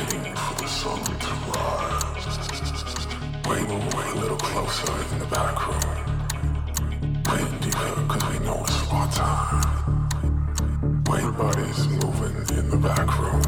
waiting for the sun to rise. Wait, wait a little closer in the back room, waiting deeper cause we know it's our time. Wait, everybody's moving in the back room,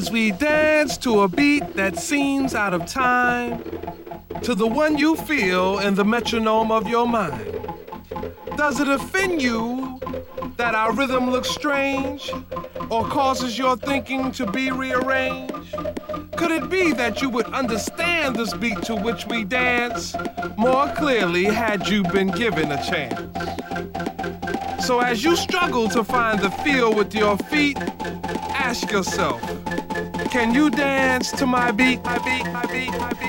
as we dance to a beat that seems out of time, to the one you feel in the metronome of your mind. Does it offend you that our rhythm looks strange or causes your thinking to be rearranged? Could it be that you would understand this beat to which we dance more clearly had you been given a chance? So as you struggle to find the feel with your feet, ask yourself, can you dance to my beat? My beat, my beat, my beat,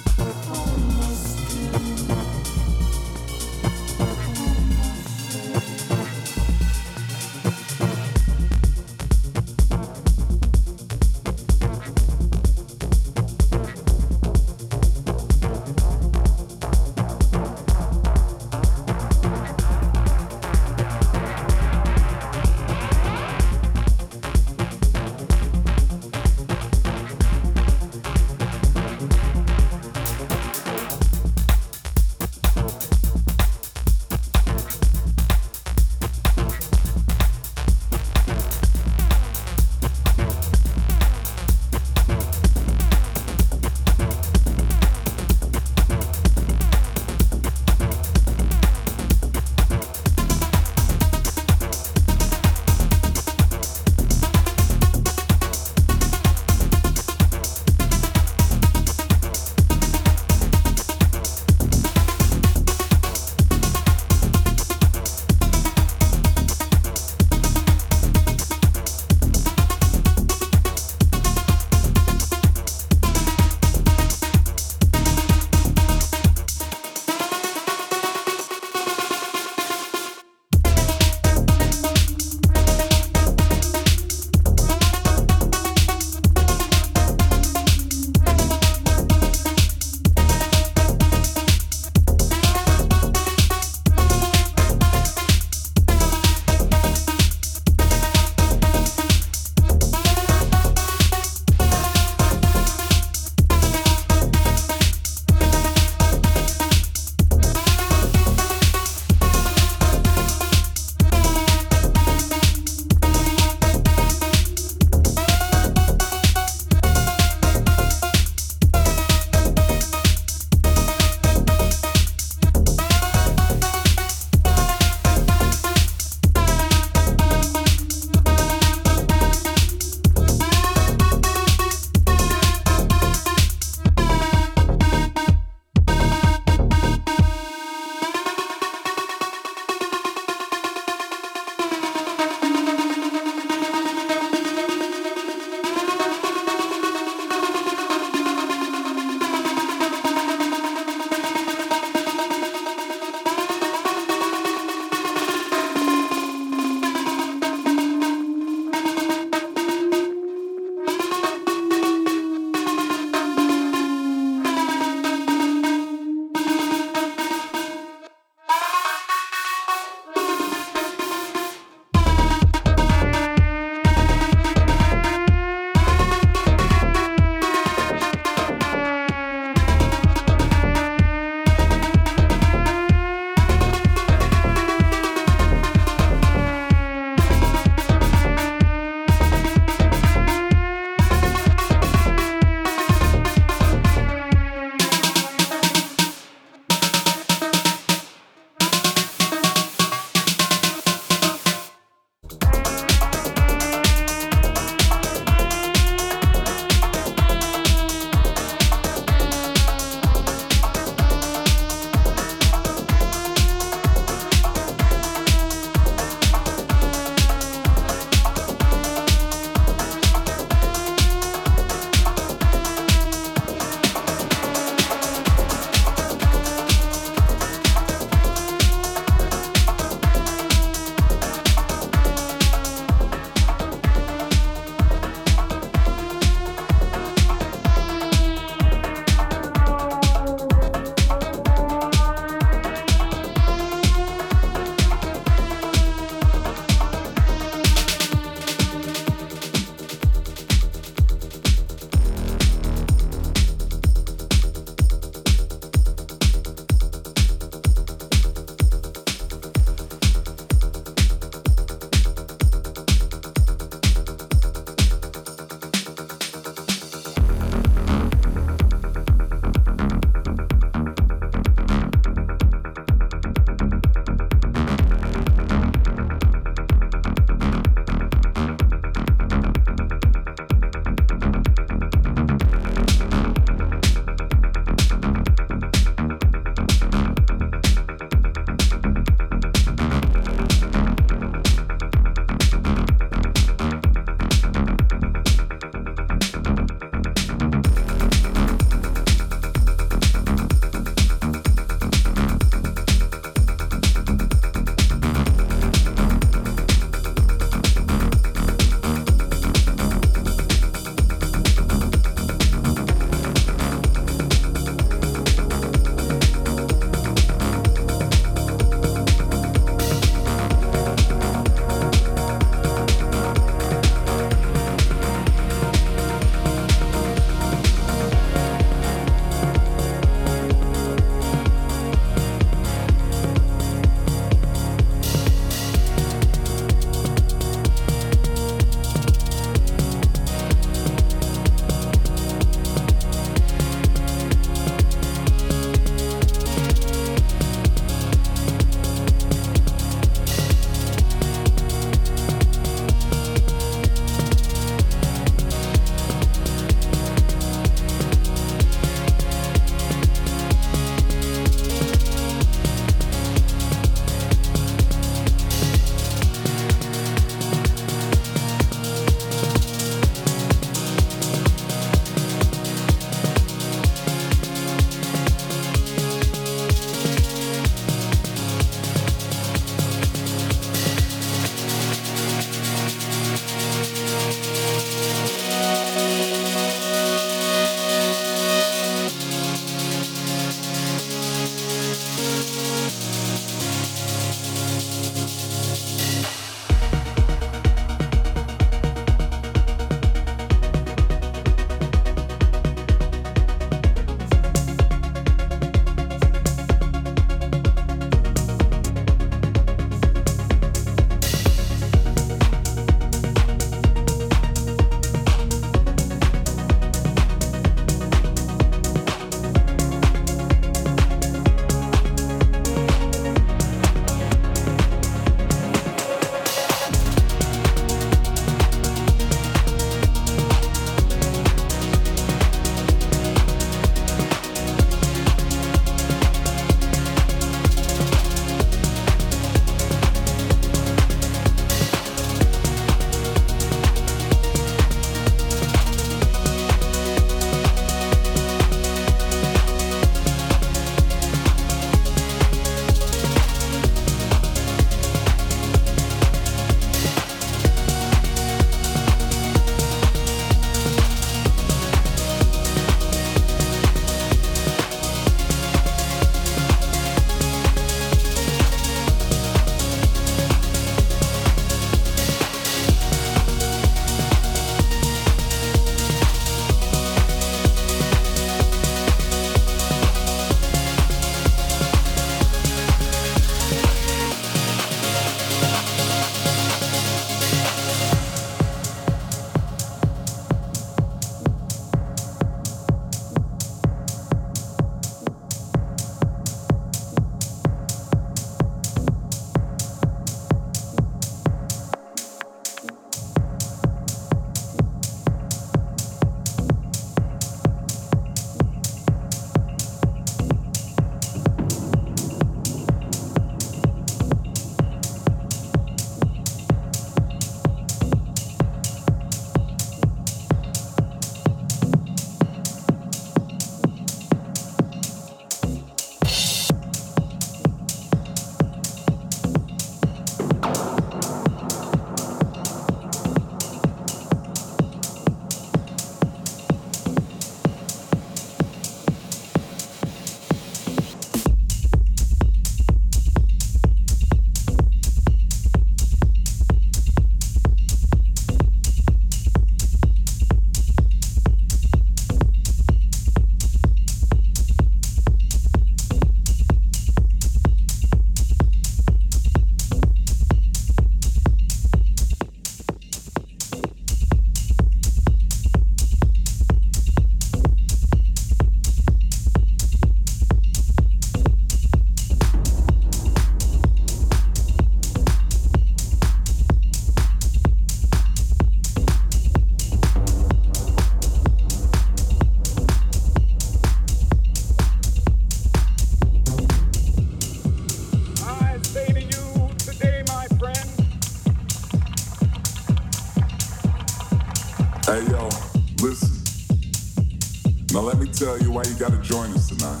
why you gotta join us tonight.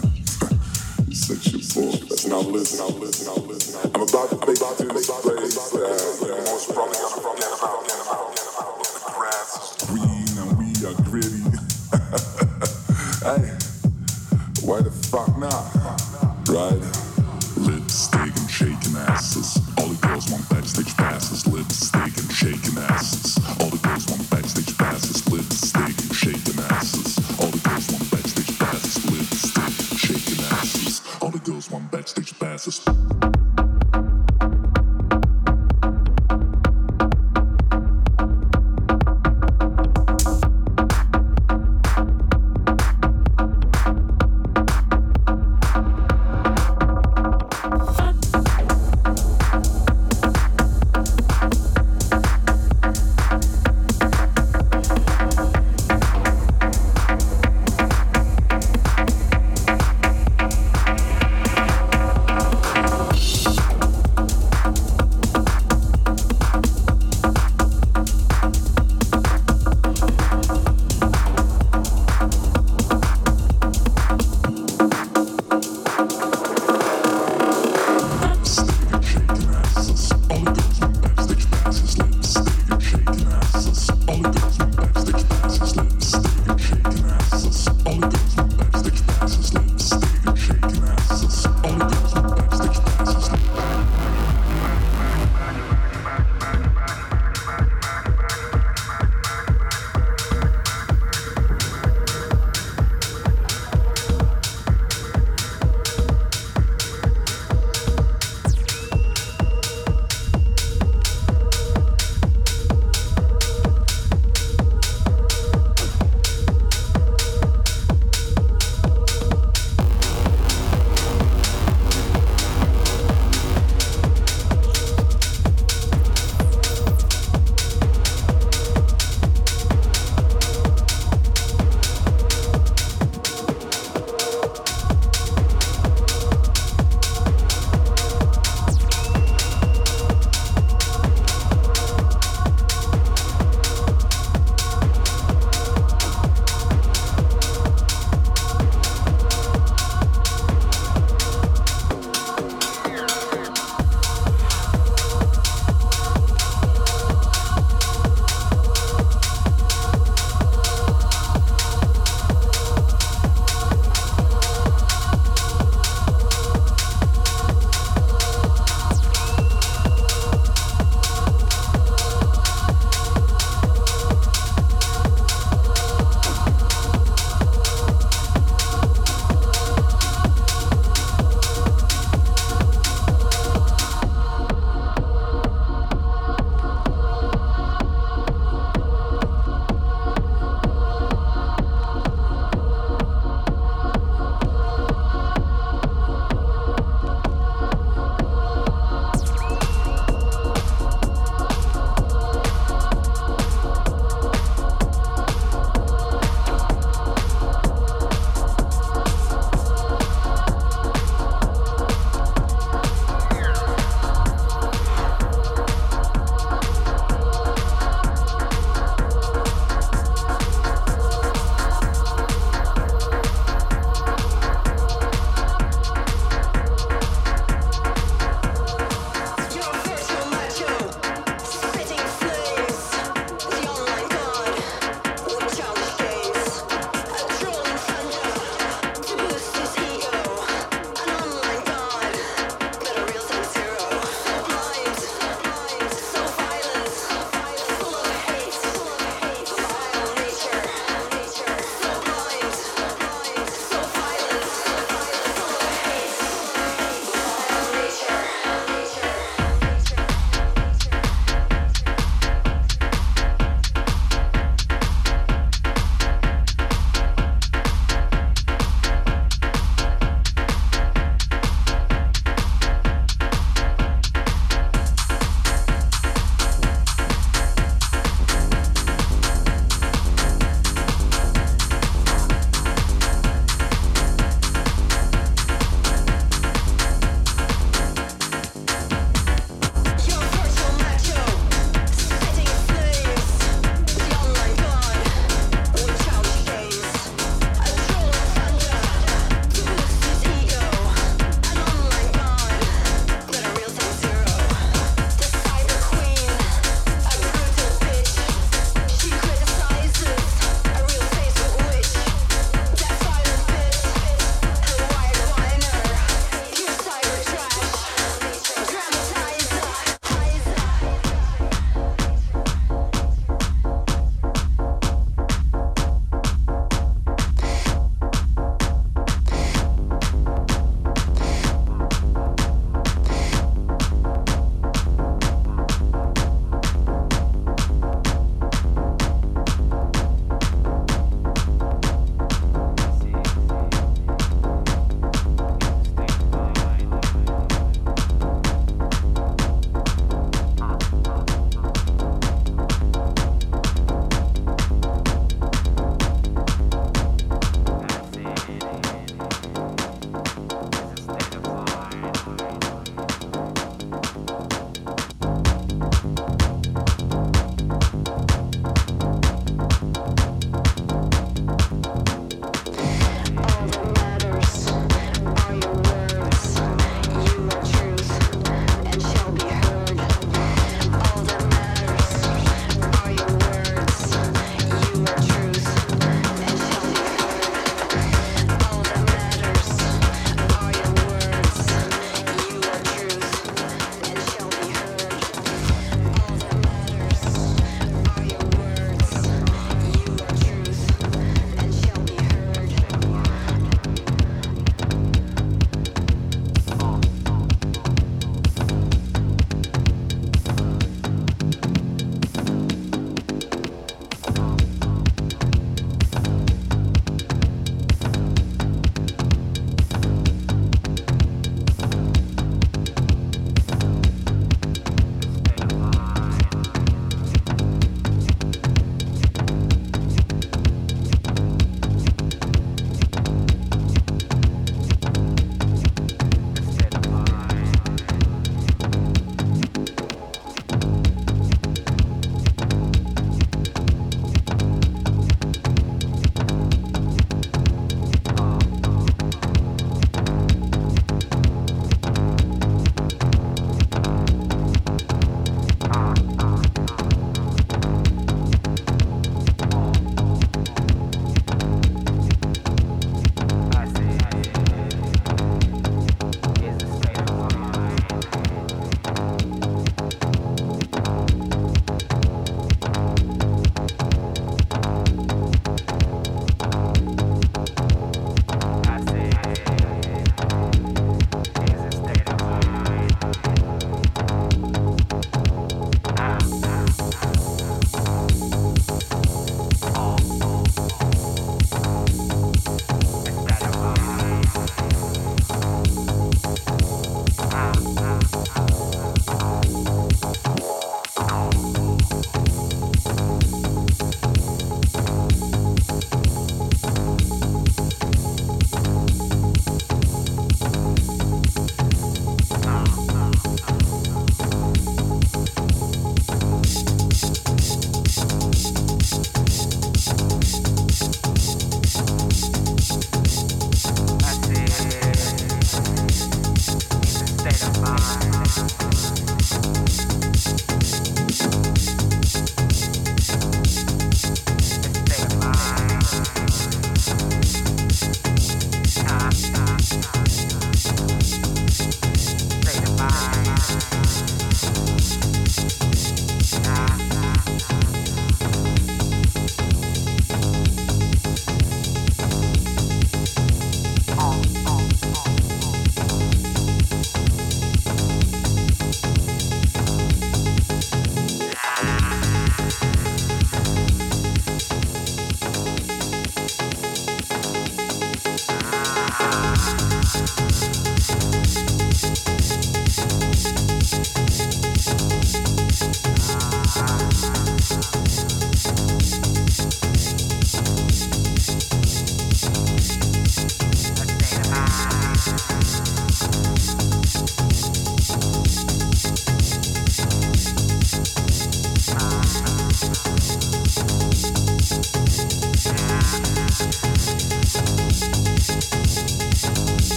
such a boy. Now listen, now listen, now listen. I'm about to take you to this place. Uh, most probably gonna forget about. The grass is green and we are gritty. hey, why the fuck not?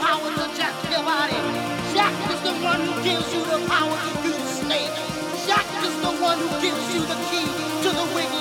power to jack your body. Jack is the one who gives you the power to do the snake. Jack is the one who gives you the key to the wicked.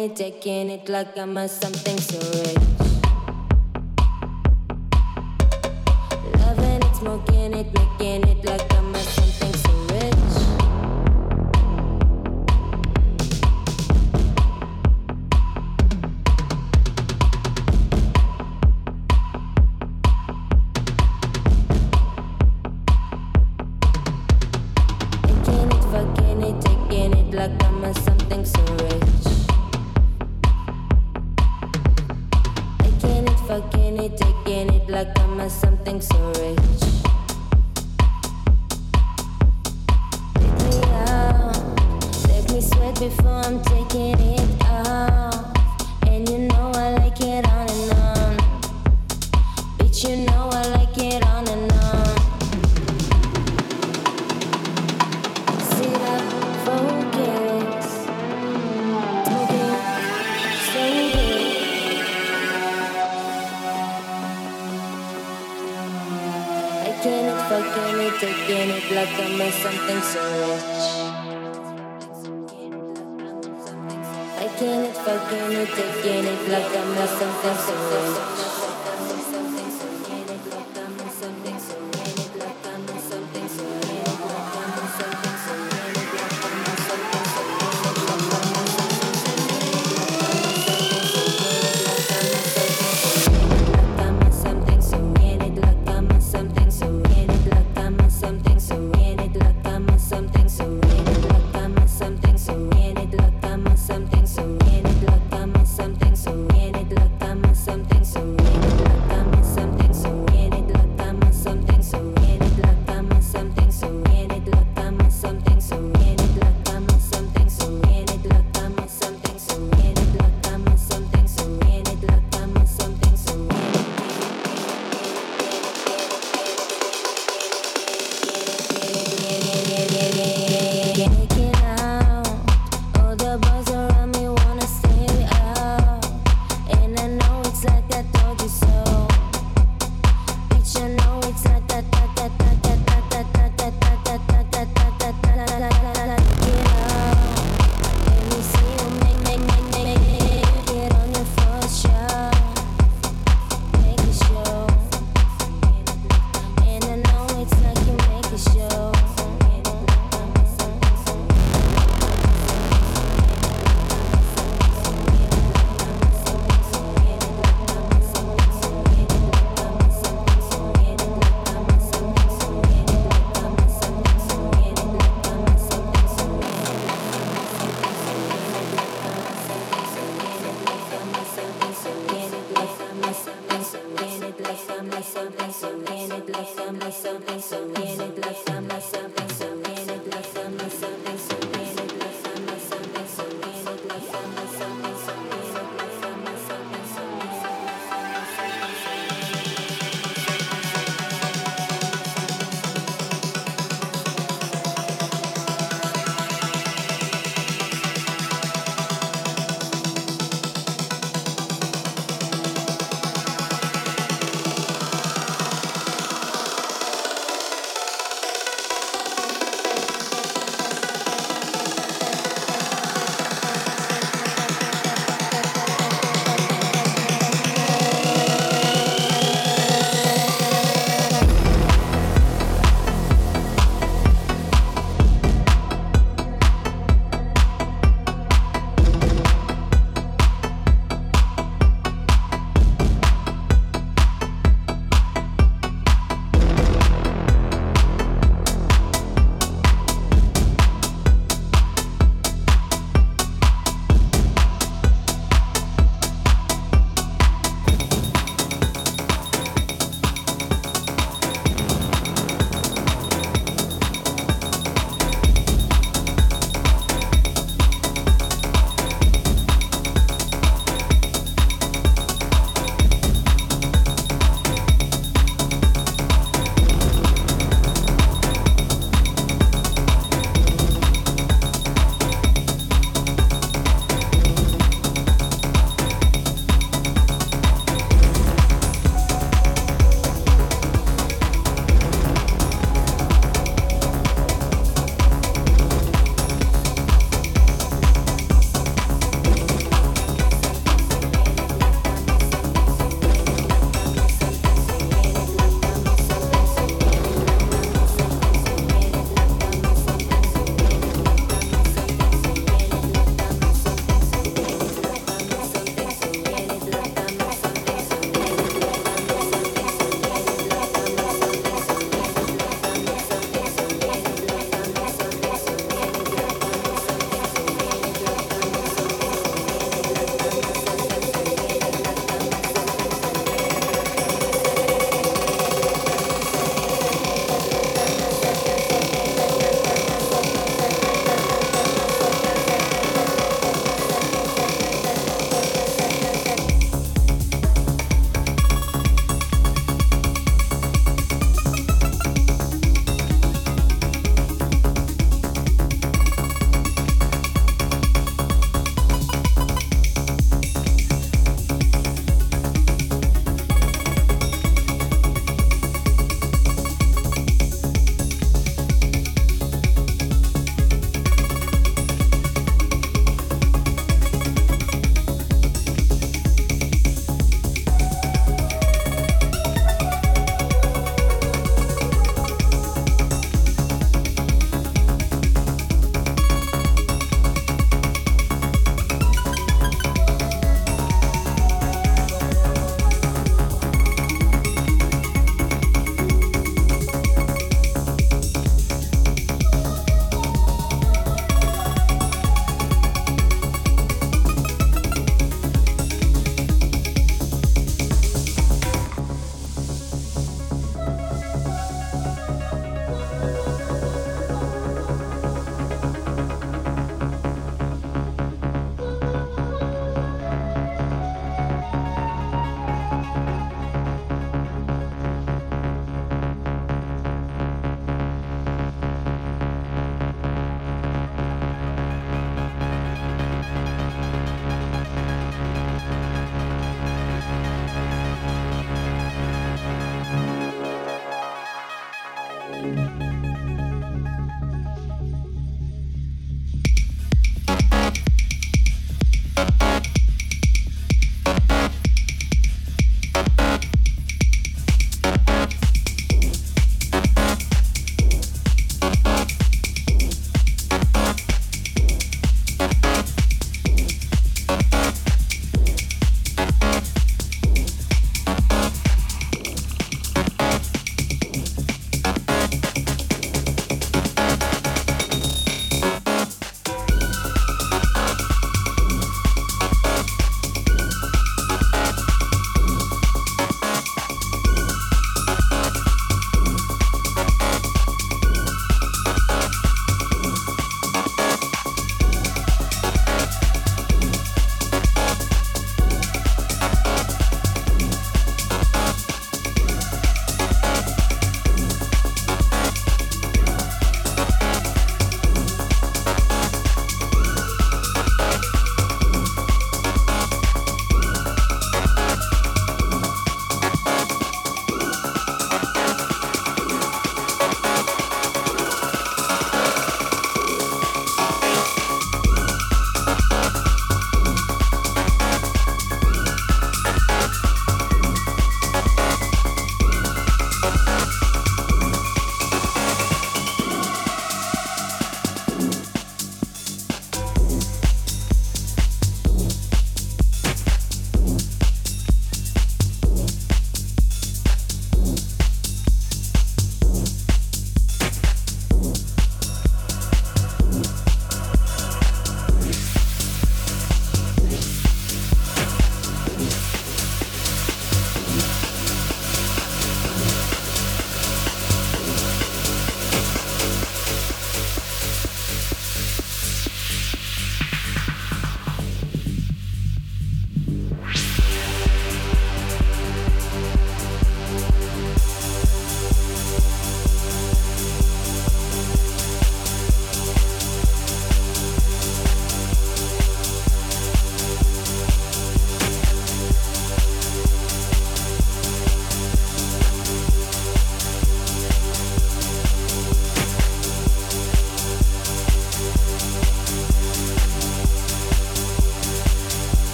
it, taking it like I'm a something so rich. something so rich. I can't fucking take taking it like I'm not something so rich.